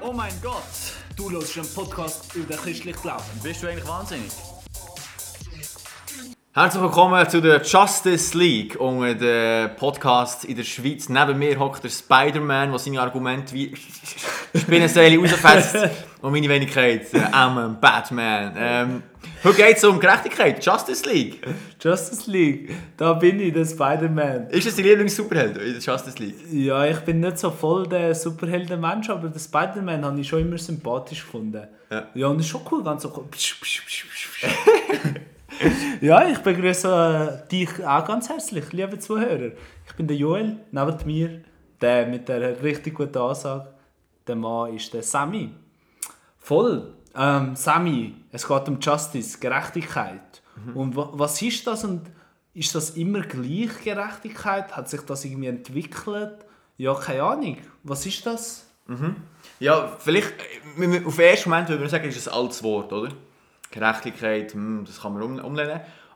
Oh mein Gott, du hörst einen Podcast über christlich Glauben. Bist du eigentlich wahnsinnig? Herzlich willkommen zu der Justice League, unter den Podcasts in der Schweiz. Neben mir hockt der Spider-Man, der seine Argumente wie Spinnenseile rausfetzt. Und meine Wenigkeit, der Amen, Batman. Ähm, heute geht es um Gerechtigkeit, Justice League. Justice League, da bin ich, der Spider-Man. Ist das dein Lieblings-Superheld in der Justice League? Ja, ich bin nicht so voll der Superhelden-Mensch, aber den Spider-Man habe ich schon immer sympathisch gefunden. Ja. ja und ist schon cool, ganz so cool. ja, ich begrüße äh, dich auch ganz herzlich, liebe Zuhörer. Ich bin der Joel, neben mir der mit der richtig guten Ansage. Der Mann ist der Sammy. Voll. Ähm, Sammy, es geht um Justice, Gerechtigkeit. Und wa was ist das und ist das immer gleich Gerechtigkeit? Hat sich das irgendwie entwickelt? Ja, keine Ahnung. Was ist das? Ja, vielleicht, äh, auf den ersten Moment würde man sagen, ist ein altes Wort, oder? Gerechtigkeit, hm, das kann man um.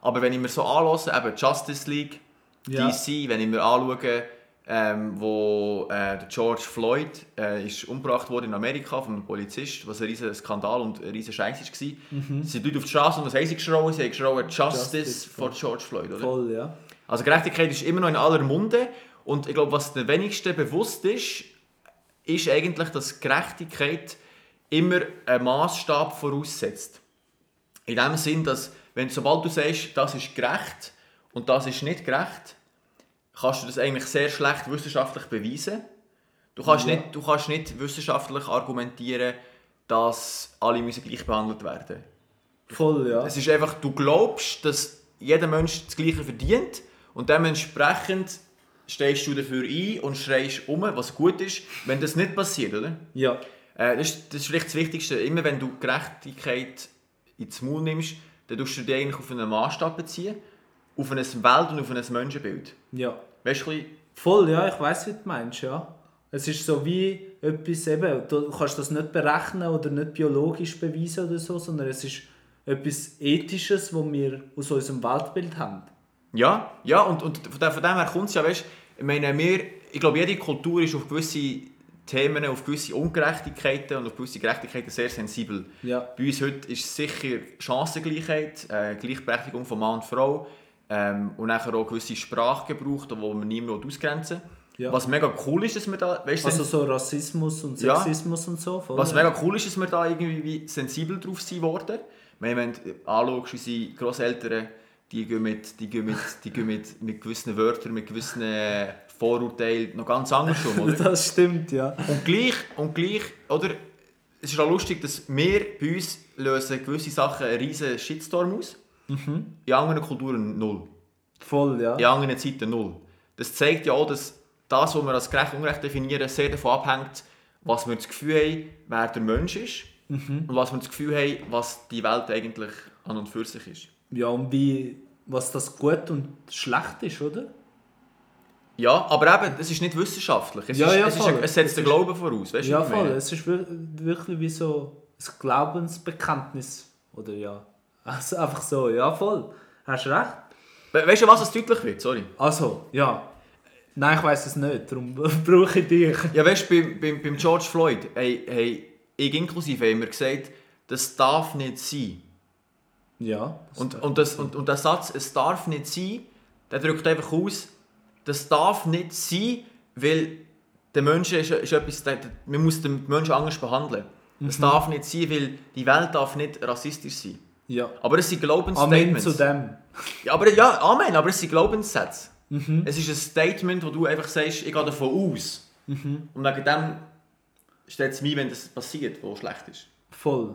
Aber wenn ich mir so anlasse, eben Justice League, Ja. DC, wenn ich mir anschaue, ähm, wo äh, George Floyd äh, ist umgebracht wurde in Amerika von einem Polizist, was ein riesiger Skandal und ein riesiger Scheiß war. Mhm. Sie sind Leute auf die Straße und was haben sie geschrien? Sie haben geschrien Justice, Justice, for George Floyd, oder? Voll, ja. Also Gerechtigkeit ist immer noch in aller Munde und ich glaube, was den wenigsten bewusst ist, ist eigentlich, dass Gerechtigkeit immer einen Maßstab voraussetzt. In dem Sinn, dass wenn sobald du sagst, das ist gerecht und das ist nicht gerecht, kannst du das eigentlich sehr schlecht wissenschaftlich beweisen. Du kannst, Ja. nicht, du kannst nicht wissenschaftlich argumentieren, dass alle müssen gleich behandelt werden. Voll, ja. Es ist einfach, du glaubst, dass jeder Mensch das Gleiche verdient und dementsprechend stehst du dafür ein und schreist um, was gut ist, wenn das nicht passiert, oder? Ja. Äh, das, ist, das ist vielleicht das Wichtigste. Immer wenn du Gerechtigkeit ins Maul nimmst, dann tust du dich eigentlich auf einen Maßstab beziehen, auf ein Welt- und auf ein Menschenbild. Ja. Weißt du, Voll, ja, ich weiß, wie du meinst, ja. Es ist so wie etwas eben, du kannst das nicht berechnen oder nicht biologisch beweisen oder so, sondern es ist etwas Ethisches, was wir aus unserem Weltbild haben. Ja, ja, und, und von dem, von dem her kommt es ja, weißt ich meine, wir, ich glaube, jede Kultur ist auf gewisse Themen, auf gewisse Ungerechtigkeiten und auf gewisse Gerechtigkeiten sehr sensibel. Ja. Bei uns heute ist sicher Chancengleichheit, äh, Gleichberechtigung von Mann und Frau ähm, und nachher auch gewisse Sprachgebrauch, wo man niemand ausgrenzen. Ja. Was mega cool ist, dass wir da, weißt, Also so Rassismus und Ja. Sexismus und so. Voll, was ja. mega cool ist, dass wir da irgendwie wie sensibel drauf sind worden. Wenn du anschaust, unsere Grosseltern, die gehen mit, die gehen mit, die gehen mit, mit gewissen Wörtern, mit gewissen äh, Vorurteilen noch ganz anders um, oder? Das stimmt, ja. Und gleich, und gleich, oder? Es ist auch lustig, dass wir bei uns lösen gewisse Sachen einen riesen Shitstorm aus. In anderen Kulturen null. Voll, ja. In anderen Zeiten null. Das zeigt ja auch, dass das, was wir als gerecht und ungerecht definieren, sehr davon abhängt, was wir das Gefühl haben, wer der Mensch ist. Und was wir das Gefühl haben, was die Welt eigentlich an und für sich ist. Ja, und wie, was das gut und schlecht ist, oder? Ja, aber eben, es ist nicht wissenschaftlich. Es, Ja, ist, ja, es, ist, es setzt den Glauben voraus. Weißt du, Ja, voll. Es ist wir- wirklich wie so ein Glaubensbekenntnis. Oder ja. Also einfach so, ja, voll. Hast recht. We weißt du, was es deutlich wird? Sorry. Also, ja. Nein, ich weiß es nicht, darum brauche ich dich. Ja, weißt du, beim, beim, beim George Floyd, hey, hey, ich inklusive, haben wir gesagt, das darf nicht sein. Ja. Und, und, das, und, und der Satz, es darf nicht sein, der drückt einfach aus, das darf nicht sein, weil der Mensch ist, ist etwas, der, man muss den Menschen anders behandeln. Das darf nicht sein, weil die Welt darf nicht rassistisch sein. Ja. Aber es sind Amen Glaubensstatements. zu dem. Ja, aber, ja, Amen, aber es sind Glaubenssätze. Es ist ein Statement, wo du einfach sagst, ich gehe davon aus. Und wegen dem steht es mir, wenn das passiert, was schlecht ist. Voll.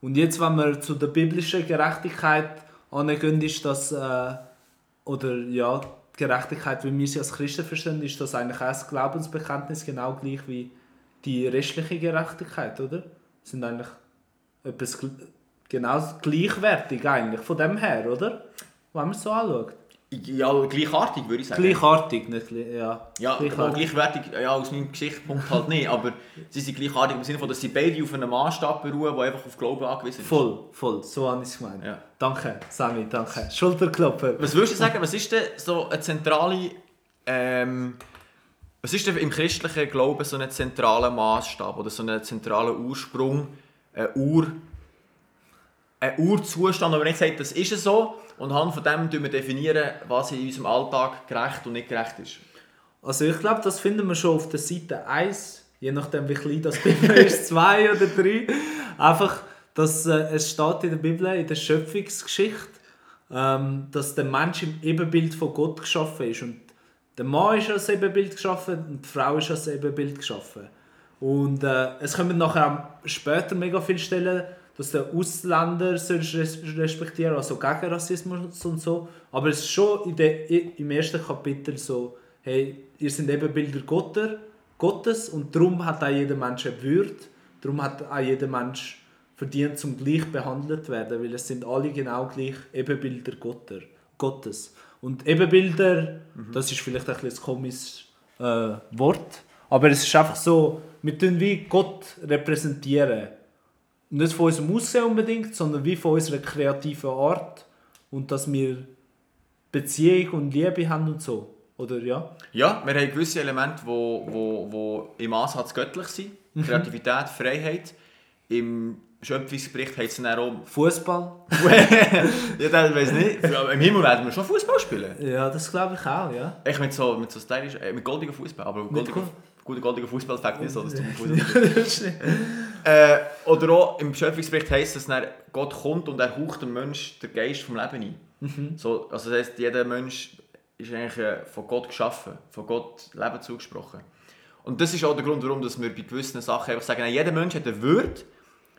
Und jetzt, wenn wir zu der biblischen Gerechtigkeit angehen, ist das, äh, oder ja, die Gerechtigkeit, wie wir sie als Christen verstehen, ist das eigentlich auch ein Glaubensbekenntnis, genau gleich wie die restliche Gerechtigkeit, oder? Sind eigentlich etwas genau gleichwertig eigentlich, von dem her, oder? Wenn man es so anschaut. Ja, gleichartig würde ich sagen. Gleichartig, nicht ja. Ja, Gleichartig. gleichwertig, ja, aus meinem Gesichtspunkt halt nicht, aber sie sind gleichartig im Sinne von, dass sie beide auf einem Maßstab beruhen, der einfach auf Glauben angewiesen ist. Voll, voll, so habe ich es gemeint. Ja. Danke, Sami, danke. Schulterklopfen. Was würdest du sagen, was ist denn so eine zentrale ähm, Was ist denn im christlichen Glauben so ein zentraler Maßstab oder so ein zentraler Ursprung, ein, Ur, ein Urzustand, aber nicht sagt, das ist es so und anhand von dem definieren wir definieren, was in unserem Alltag gerecht und nicht gerecht ist. Also ich glaube, das finden wir schon auf der Seite 1, je nachdem wie klein das Bibel ist, 2 oder 3. Einfach, dass äh, es steht in der Bibel, in der Schöpfungsgeschichte, ähm, dass der Mensch im Ebenbild von Gott geschaffen ist. Und der Mann ist als Ebenbild geschaffen und die Frau ist als Ebenbild geschaffen. Und äh, es kommen nachher später mega viele Stellen, dass der Ausländer respektieren also gegen Rassismus und so. Aber es ist schon in der, im ersten Kapitel so, hey, ihr seid Ebenbilder Gotter, Gottes und darum hat auch jeder Mensch eine Würde, darum hat auch jeder Mensch verdient, zum gleich behandelt zu werden, weil es sind alle genau gleich Ebenbilder Gotter, Gottes. Und Ebenbilder, mhm. das ist vielleicht ein, ein komisches äh, Wort, aber es ist einfach so, wir tun wie Gott repräsentieren. Nicht von unserem Aussehen unbedingt, sondern wie von unserer kreativen Art und dass wir Beziehung und Liebe haben und so. Oder ja? Ja, wir haben gewisse Elemente, die wo, wo, wo im Ansatz göttlich sind. Mhm. Kreativität, Freiheit. Im Schöpfungsbericht heißt es dann auch... Fußball? ja, das weiß nicht. Im Himmel werden wir schon Fußball spielen. Ja, das glaube ich auch, ja. Ich mit so, mit so stylisch, äh, mit goldigen Fußball, aber goldiger, guter goldiger Fußball-Fakt nicht so, dass du Fußball äh, Oder auch im Schöpfungsbericht heisst es, dass Gott kommt und er haucht dem Mensch den Geist vom Leben ein. Mhm. So, also das heisst, jeder Mensch ist eigentlich äh, von Gott geschaffen, von Gott Leben zugesprochen. Und das ist auch der Grund, warum wir bei gewissen Sachen einfach sagen, jeder Mensch hat eine Würde,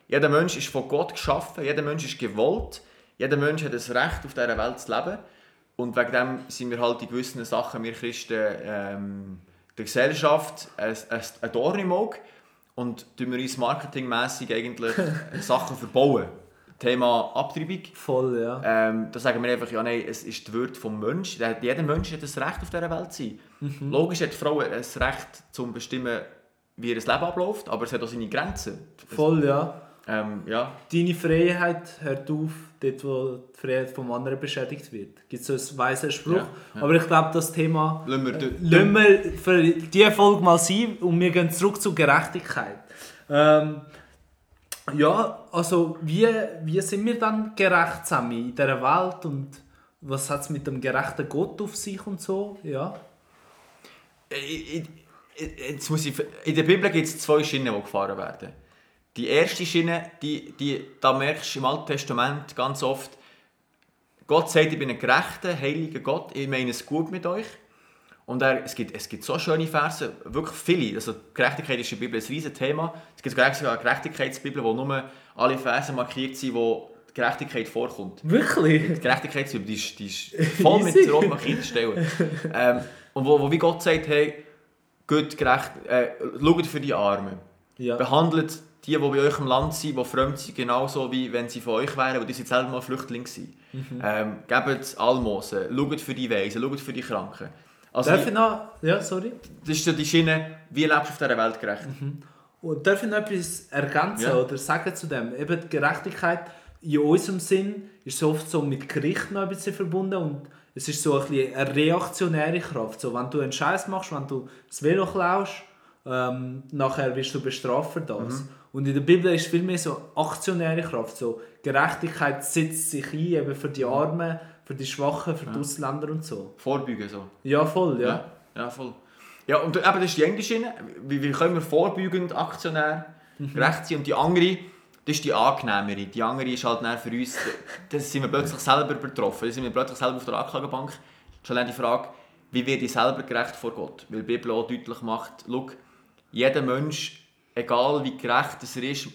jeder Mensch ist von Gott geschaffen, jeder Mensch ist gewollt, jeder Mensch hat das Recht, auf dieser Welt zu leben. Und wegen dem sind wir halt in gewissen Sachen, wir Christen, ähm, der Gesellschaft ein, ein Dorn im Auge und tun wir uns marketingmässig eigentlich Sachen verbauen. Thema Abtreibung. Voll, ja. Ähm, da sagen wir einfach, ja nein, es ist die Würde des Menschen. Jeder Mensch hat das Recht, auf dieser Welt zu sein. Mhm. Logisch hat die Frau das Recht, zu bestimmen, wie ihr Leben abläuft, aber es hat auch seine Grenzen. Voll, ja. Ähm, ja. Deine Freiheit hört auf, dort wo die Freiheit vom anderen beschädigt wird. Gibt es so einen weisen Spruch. Ja, ja. Aber ich glaube, das Thema lassen wir, äh, wir für diese Folge mal sein und wir gehen zurück zur Gerechtigkeit. Ähm, ja, also wie, wie sind wir dann gerecht zusammen in dieser Welt und was hat es mit dem gerechten Gott auf sich und so? Ja. Äh, jetzt muss ich, in der Bibel gibt es zwei Schienen, die gefahren werden. Die erste Schiene, die, die, da merkst du im Alten Testament ganz oft, Gott sagt, ich bin ein gerechter, heiliger Gott, ich meine es gut mit euch. Und er, es, gibt, es gibt so schöne Verse, wirklich viele. Also Gerechtigkeit ist in der Bibel ein riesiges Thema. Es gibt sogar eine Gerechtigkeitsbibel, wo nur alle Verse markiert sind, wo die Gerechtigkeit vorkommt. Wirklich? Die Gerechtigkeitsbibel, die ist, die ist voll mit rot markierten Stellen. ähm, und wo, wo wie Gott sagt, hey, Gott gerecht, äh, schaut für die Armen. Ja. Behandelt die, die bei euch im Land sind, die fremd sind, genauso wie wenn sie von euch wären, weil die sind selber mal Flüchtlinge sind. Mhm. Ähm, gebt Almosen, schaut für die Weisen, schaut für die Kranken. Also darf ich noch... Ja, sorry. Das ist so die Schiene, wie lebst du auf dieser Welt gerecht? Mhm. Und darf ich noch etwas ergänzen ja. oder sagen zu dem? Eben die Gerechtigkeit in unserem Sinn ist so oft so mit Gericht noch ein bisschen verbunden und es ist so ein bisschen eine reaktionäre Kraft. So, wenn du einen Scheiß machst, wenn du das Velo klaust, ähm, nachher wirst du bestraft für das. Mhm. Und in der Bibel ist viel mehr so aktionäre Kraft. So Gerechtigkeit setzt sich ein eben für die Armen, für die Schwachen, für die Ausländer und so. Vorbeugen so. Ja, voll, ja. Ja, ja voll. Ja, und eben, das ist die eine Schiene. Wie, wie können wir vorbeugend aktionär mhm. gerecht sein? Und die andere, das ist die angenehmere. Die andere ist halt für uns, da sind wir plötzlich selber betroffen. Da sind wir plötzlich selber auf der Anklagebank. Schon die Frage, wie werde ich selber gerecht vor Gott? Weil die Bibel auch deutlich macht, schau, jeder Mensch egal wie gerecht er ist,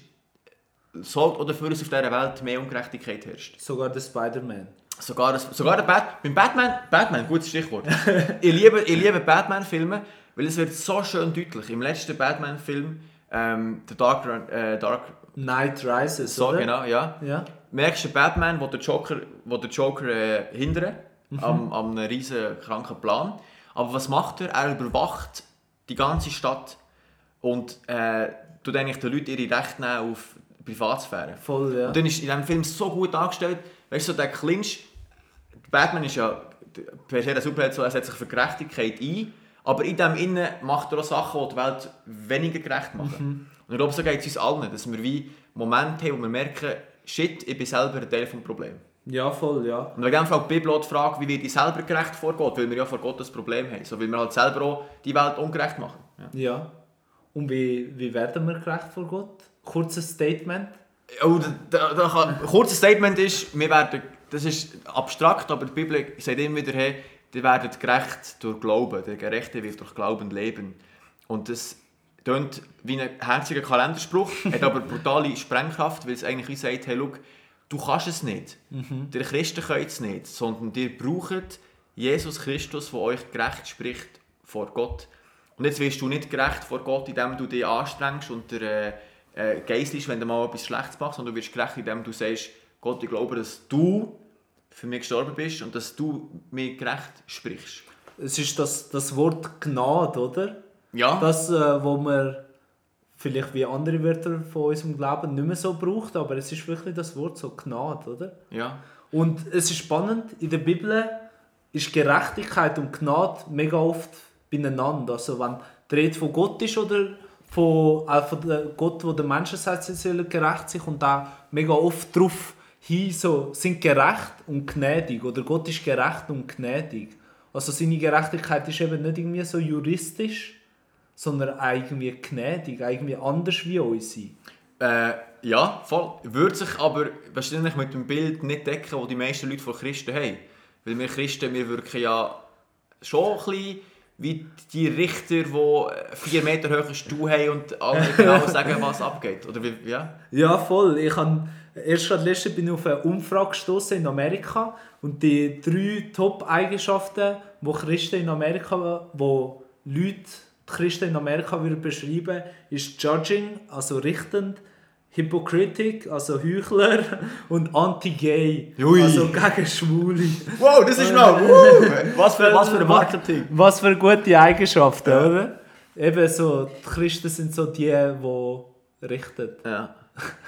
sollte oder für uns auf dieser Welt mehr Ungerechtigkeit herrscht. Sogar der Spider-Man. Sogar, sogar der Bat beim Batman, Batman, gutes Stichwort. ich liebe, ich liebe Batman-Filme, weil es wird so schön deutlich. Im letzten Batman-Film, ähm, The Dark, äh, Dark Night Rises, so, oder? genau, ja. ja. Merkst du Batman, wo der Joker, wo der Joker äh, hindert, mhm. am, am riesen kranken Plan. Aber was macht er? Er überwacht die ganze Stadt und äh, tut eigentlich den Leuten ihre Rechte nehmen auf Privatsphäre. Voll, ja. Und dann ist in diesem Film so gut dargestellt, weißt du, so der Clinch, Batman ist ja per se der Superheld, so, er setzt sich für Gerechtigkeit ein, Aber in dem Innen macht er auch Sachen, die die Welt weniger gerecht machen. Und ich glaube, so geht es uns allen, dass wir wie Momente haben, wo wir merken, shit, ich bin selber ein Teil des Problems. Ja, voll, ja. Und wenn einfach die Bibel auch die Frage, wie wird ich selber gerecht vor Gott, weil wir ja vor Gott das Problem haben. So, weil wir halt selber auch die Welt ungerecht machen. Ja. Ja. Und wie, wie werden wir gerecht vor Gott? Kurzes Statement. Oh, da, da kann, kurzes Statement ist, wir werden, das ist abstrakt, aber die Bibel sagt immer wieder, hey, die werden gerecht durch Glauben. Der Gerechte wird durch Glauben leben. Und das klingt wie ein herziger Kalenderspruch, hat aber brutale Sprengkraft, weil es eigentlich wie sagt, hey, schau, du kannst es nicht. Der Christen können es nicht, sondern ihr braucht Jesus Christus, der euch gerecht spricht vor Gott. Und jetzt wirst du nicht gerecht vor Gott, indem du dich anstrengst und der äh, äh, geiselst, wenn du mal etwas Schlechtes machst, sondern du wirst gerecht, indem du sagst, Gott, ich glaube, dass du für mich gestorben bist und dass du mir gerecht sprichst. Es ist das, das Wort Gnade, oder? Ja, Das, äh, wo man vielleicht wie andere Wörter von unserem Glauben nicht mehr so braucht, aber es ist wirklich das Wort so Gnade, oder? ja. Und es ist spannend, in der Bibel ist Gerechtigkeit und Gnade mega oft beieinander. Also wenn die Rede von Gott ist oder von, äh, von der Gott, wo der Menschen sagt, sie sollen gerecht sein und da mega oft darauf hin, so, sind gerecht und gnädig oder Gott ist gerecht und gnädig. Also seine Gerechtigkeit ist eben nicht irgendwie so juristisch, sondern irgendwie gnädig, irgendwie anders wie unsere. Äh, ja, voll. Würde sich aber wahrscheinlich mit dem Bild nicht decken, das die meisten Leute von Christen haben. Weil wir Christen, wir wirken ja schon ein bisschen wie die Richter, die vier Meter hohen Stuhl haben und alle genau sagen, was abgeht. Oder wie, ja? Ja, voll. Ich habe erst gerade letztens bin ich auf eine Umfrage gestoßen in Amerika und die drei Top-Eigenschaften, die Christen in Amerika, wo Leute die Christen in Amerika würden beschreiben, ist Judging, also richtend, Hypocritic, also Heuchler und Anti-Gay, also gegen Schwule. Wow, das ist noch... Uh, was, für, was für ein Marketing. Was für gute Eigenschaften, oder? Eben so, die Christen sind so die, die richten. Ja.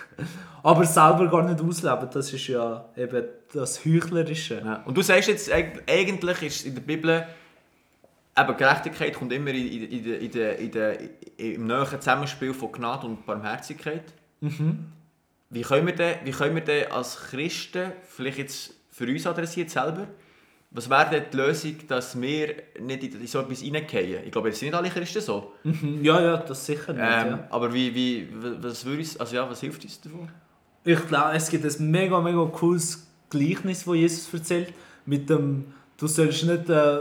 Aber selber gar nicht ausleben, das ist ja eben das Heuchlerische. Ja. Und du sagst jetzt, eig- eigentlich ist in der Bibel eben Gerechtigkeit kommt immer in, in, in, in, in, der- im näheren Zusammenspiel von Gnade und Barmherzigkeit. Wie, können wir denn, wie können wir denn als Christen, vielleicht jetzt für uns adressiert selber, was wäre denn die Lösung, dass wir nicht in so etwas reingehen? Ich glaube, jetzt sind nicht alle Christen so. Mhm. Ja, ja, das sicher nicht. Ähm, ja. Aber wie, wie, was, würde uns, also ja, was hilft uns davon? Ich glaube, es gibt ein mega, mega cooles Gleichnis, das Jesus erzählt. Mit dem, du sollst nicht äh,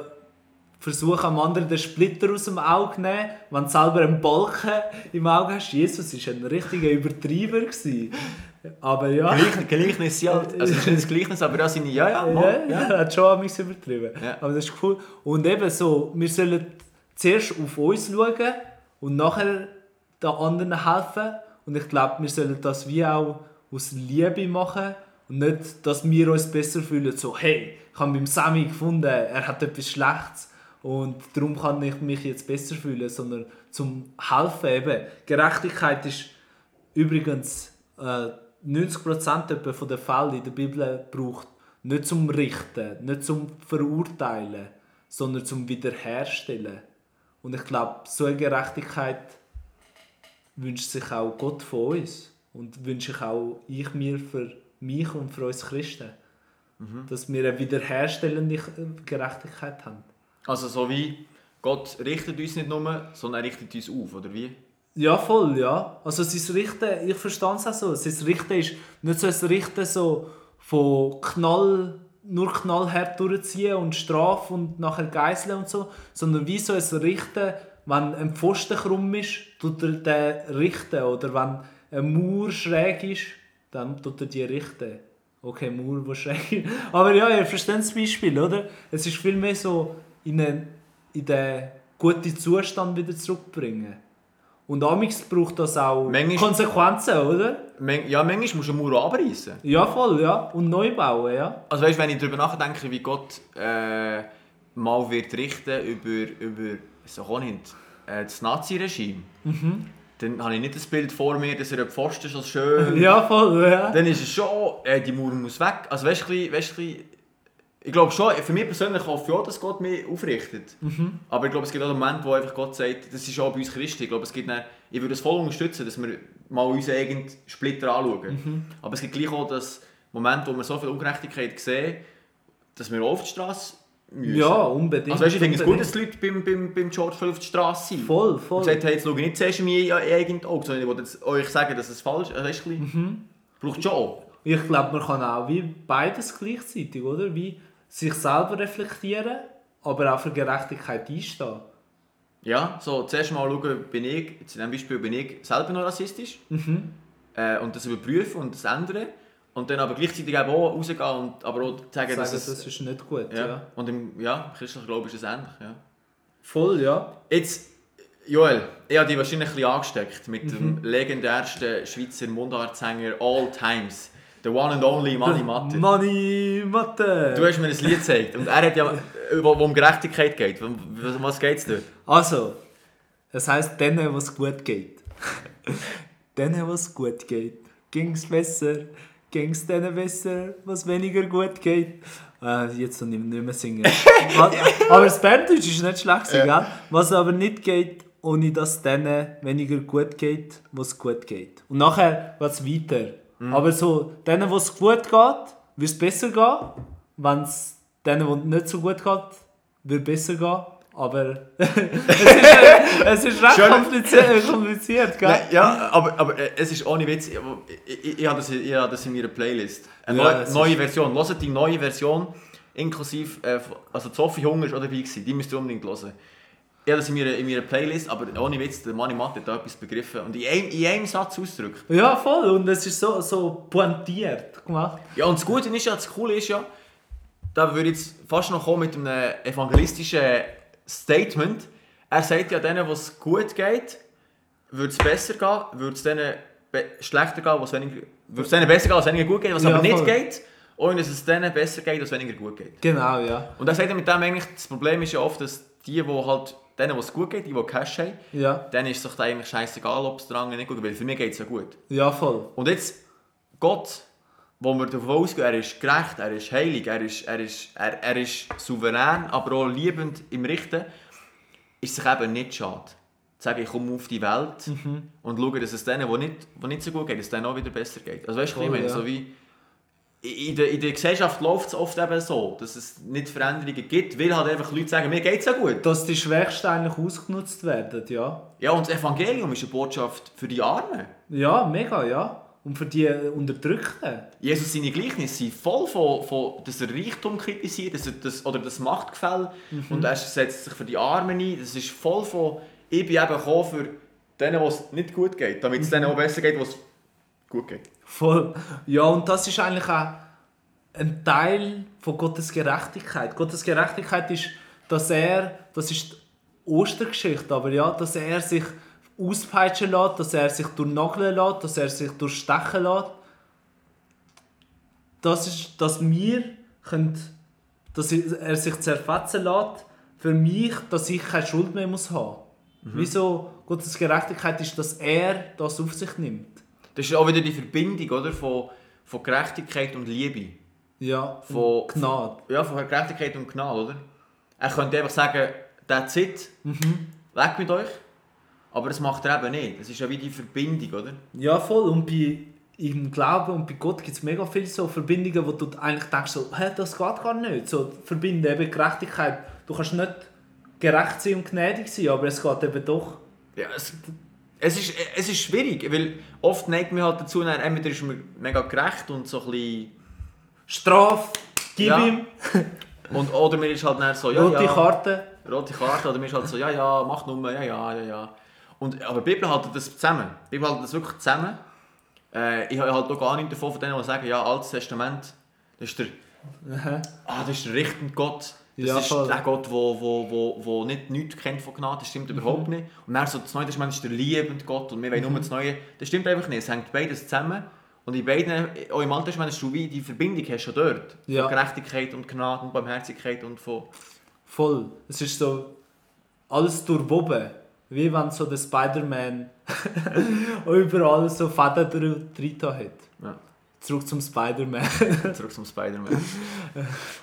versuchen, am anderen den Splitter aus dem Auge zu nehmen, wenn du selber einen Balken im Auge hast. Jesus war ein richtiger Übertreiber. Gewesen. Aber ja. Gleich, Gleichnis, ja. Also es ist nicht das Gleichnis, aber ja, seine, ja, ja, Ja, mal, ja, er hat schon an mich übertrieben. Ja. Aber das ist cool. Und eben so, wir sollen zuerst auf uns schauen und nachher den anderen helfen. Und ich glaube, wir sollen das wie auch aus Liebe machen und nicht, dass wir uns besser fühlen. So, hey, ich habe beim Sammy gefunden, er hat etwas Schlechtes und darum kann ich mich jetzt besser fühlen, sondern zum Helfen eben. Gerechtigkeit ist übrigens äh, 90% etwa von den Fällen in der Bibel braucht nicht zum Richten, nicht zum Verurteilen, sondern zum Wiederherstellen. Und ich glaube, so eine Gerechtigkeit wünscht sich auch Gott von uns und wünsche ich auch ich mir für mich und für uns Christen, dass wir eine wiederherstellende Gerechtigkeit haben. Also so wie Gott richtet uns nicht nur, sondern er richtet uns auf, oder wie? Ja, voll, ja. Also sein Richten, ich verstehe es auch so. Sein Richten ist nicht so ein Richten so von Knall, nur knallhart durchziehen und Strafe und nachher geißeln und so, sondern wie so ein Richten, wenn ein Pfosten krumm ist, tut er den richten. Oder wenn ein Mauer schräg ist, dann tut er die richten. Okay, Mauer, wo schräg ist. Aber ja, ihr versteht das Beispiel, oder? Es ist vielmehr so in, einen, in den guten Zustand wieder zurückbringen. Und amix braucht das auch Manchmal- Konsequenzen, oder? Man- Ja, manchmal musst du eine Mauer abreißen. Ja, voll, ja. Und neu bauen, ja. Also weißt, wenn ich darüber nachdenke, wie Gott äh, mal wird richten über, über so nicht, äh, das Nazi-Regime, dann habe ich nicht das Bild vor mir, dass er einen Pfosten so schön... Ja, voll, ja. Dann ist es schon, äh, die Mauer muss weg. Also weißt du, ein weißt du, ein ich glaube schon, für mich persönlich hoffe ich auch, dass Gott mich aufrichtet. Aber ich glaube, es gibt auch einen Moment, wo einfach Gott sagt, das ist auch bei uns Christen, ich glaube, es gibt eine, ich würde es voll unterstützen, dass wir mal unseren eigenen Splitter anschauen. Aber es gibt gleich auch das Moment, wo wir so viel Ungerechtigkeit sehen, dass wir auf die Straße müssen. Ja, unbedingt. Also weißt, ich finde es gut, dass die Leute beim, beim, beim George Floyd auf die Straße sind. Voll, Und voll. sagt, hey, jetzt schaue ich nicht zuerst in mein eigenes Auge, sondern ich jetzt euch sagen, dass es falsch ist. Also, bisschen- Mhm. braucht schon auch. Ich glaube, man kann auch wie beides gleichzeitig, oder? Wie sich selber reflektieren, aber auch für Gerechtigkeit einstehen. Ja, so zuerst mal schauen, bin ich, in diesem Beispiel bin ich selber noch rassistisch Mhm. äh, und das überprüfen und das ändern und dann aber gleichzeitig eben auch rausgehen und aber auch sagen, Sagen, dass das es... ist nicht gut. ja. Ja. Und im ja, christlichen Glauben ist es ähnlich, ja. Voll, ja. Jetzt, Joel, ich habe dich wahrscheinlich ein bisschen angesteckt mit Mhm. dem legendärsten Schweizer Mundartsänger all times, the one and only Mani Matte. Money, Mathe. Du hast mir ein Lied gezeigt und er hat ja, wo, wo um Gerechtigkeit geht. Um was- geht es dort? Also, es heisst, denen, was gut geht. denen, was gut geht, ging's besser. Ging's denen besser, was weniger gut geht. Äh, jetzt soll ich nicht mehr singen. Was- aber das Banddeutsch ist nicht schlecht, gewesen, gell? Was aber nicht geht, ohne dass es denen weniger gut geht, was gut geht. Und nachher geht es weiter. Aber so, denen, was gut geht, wird es besser gehen. Wenn es denen, wo nicht so gut geht, wird besser gehen. Aber es, ist, äh, es ist recht Schön. kompliziert, kompliziert gell? Nein, ja, aber, aber äh, es ist ohne Witz. Ich, ich, ich, habe das, ich habe das in meiner Playlist. Eine Ja, neue, es neue Version. Hört die neue Version, inklusive. Äh, also, Sophie Hunger ist auch dabei. Gewesen. Die müsst ihr unbedingt hören. Habe das in meiner, in meiner Playlist, aber ohne Witz, der Mani Matt hat da etwas begriffen und in einem, in einem Satz ausdrückt. Ja, voll. Und es ist so, so pointiert gemacht. Ja, und das Gute ist ja, das Coole ist ja, da würde ich jetzt fast noch kommen mit einem evangelistischen Statement. Er sagt ja denen, was gut geht, würde es besser gehen, würde es denen schlechter gehen, was weniger, würde es denen besser gehen, was weniger gut geht, was Ja, aber nicht voll. geht, und dass es denen besser geht, was weniger gut geht. Genau, ja. Und er sagt ja mit dem eigentlich, das Problem ist ja oft, dass die, die halt, denen, was es gut geht, die, die Cash haben, Ja, dann ist es doch eigentlich scheißegal, ob es andere nicht gut geht, weil für mich geht es ja gut. ja voll. Und jetzt, Gott, wo wir davon ausgehen, er ist gerecht, er ist heilig, er ist, er ist, er, er ist souverän, aber auch liebend im Richten, ist sich eben nicht schade. Zu sagen, ich komme auf die Welt Mhm. und schaue, dass es denen, wo nicht, wo nicht so gut geht, dass es denen auch wieder besser geht. Also weißt du, was ich meine? ja. So wie, in der, in der Gesellschaft läuft es oft eben so, dass es nicht Veränderungen gibt, weil halt einfach Leute sagen, mir geht es ja gut. Dass die Schwächsten eigentlich ausgenutzt werden, ja. Ja, und das Evangelium ist eine Botschaft für die Armen. Ja, mega, ja. Und für die Unterdrückten. Jesus seine Gleichnisse sind voll von, von dass er Reichtum kritisiert dass er das, oder das Machtgefälle und er setzt sich für die Armen ein. Das ist voll von ich bin eben gekommen für denen, was nicht gut geht, damit es denen auch besser geht, was gut geht. Voll. Ja, und das ist eigentlich auch ein Teil von Gottes Gerechtigkeit. Gottes Gerechtigkeit ist, dass er, das ist die Ostergeschichte, aber ja, dass er sich auspeitschen lässt, dass er sich durchnageln lässt, dass er sich durchstechen lässt. Das ist, dass wir können, dass er sich zerfetzen lässt, für mich, dass ich keine Schuld mehr muss haben. Wieso Gottes Gerechtigkeit ist, dass er das auf sich nimmt. Das ist auch wieder die Verbindung oder, von, von Gerechtigkeit und Liebe. Ja, Von- Gnade. Ja, von Gerechtigkeit und Gnade, oder? Er könnte einfach sagen, that's it, weg mit euch. Aber das macht er eben nicht. Das ist ja wie die Verbindung, oder? Ja, voll. Und bei, im Glauben und bei Gott gibt es mega viele so Verbindungen, wo du eigentlich denkst, so, Hä, das geht gar nicht. So, verbinden eben Gerechtigkeit. Du kannst nicht gerecht sein und gnädig sein, aber es geht eben doch. Ja, es, es, ist, es ist schwierig, weil oft neigt man halt dazu, dann, entweder ist man mega gerecht und so ein bisschen... Straf, gib Ja. ihm, Und, oder man ist halt dann so, ja, rote ja, Karte. rote Karte, oder man ist halt so, ja, ja, mach nur, ja, ja, ja, ja. Und, aber die Bibel hält das zusammen. Die Bibel hält das wirklich zusammen. Äh, ich habe halt auch gar nicht davon von denen, die sagen, ja, Altes Testament, das ist der, ah, das ist der richtende Gott. Das Ja, ist voll. der Gott, der wo, wo, wo, wo nicht nichts kennt von Gnade. Das stimmt überhaupt Mhm. nicht. Und dann so, das Neue Testament ist der liebende Gott und wir wollen nur das Neue. Das stimmt einfach nicht. Es hängt beides zusammen. Und in beiden, auch im Alten Testament, hast du wie die Verbindung hast du dort. Ja. Von Gerechtigkeit und Gnade und Barmherzigkeit und von... Voll. Es ist so alles durchwoben. Wie wenn so der Spider-Man überall so Fäden drin hat. Ja. Zurück zum Spider-Man. Zurück zum Spider-Man.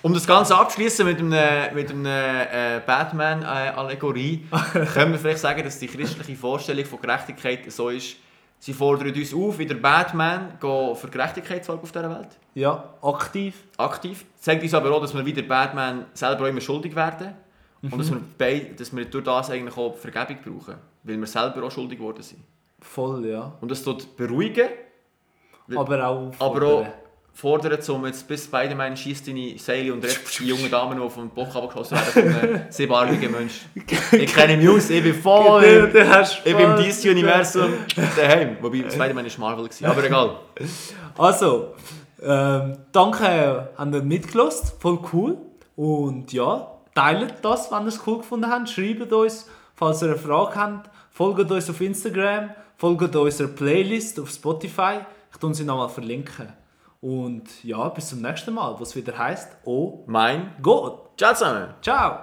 Um das Ganze abzuschließen mit einer, mit einer äh, Batman-Allegorie, können wir vielleicht sagen, dass die christliche Vorstellung von Gerechtigkeit so ist, sie fordern uns auf, wie der Batman für Gerechtigkeit zu sorgen auf dieser Welt. Ja, aktiv. Aktiv. Zeigt uns aber auch, dass wir wie der Batman selber immer schuldig werden. Und dass wir, bei, dass wir durch das eigentlich auch Vergebung brauchen. Weil wir selber auch schuldig geworden sind. Voll, ja. Und das tut beruhigen, Aber auch aber fordern. auch fordern, um jetzt bis beide meine schießt deine Seile und rettet die jungen Damen, die vom Bock abgeschossen werden von einem siebenarmigen Menschen. Ich kenne mich aus, ich bin voll im, ich bin im. DC-Universum daheim. Wobei, Mal war Marvel, gewesen, aber egal. Also, ähm, danke, habt ihr mitgelost. Voll cool. Und ja, teilt das, wenn ihr es cool gefunden habt. Schreibt uns, falls ihr eine Frage habt. Folgt uns auf Instagram. Folgt unserer Playlist auf Spotify. Ich tue sie nochmal verlinken. Und ja, bis zum nächsten Mal, was wieder heißt Oh Mein Gott. Ciao zusammen! Ciao.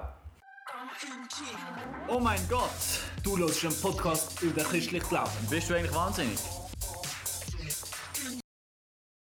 Oh mein Gott, du hörst einen Podcast über den christlichen Glauben. Bist du eigentlich wahnsinnig?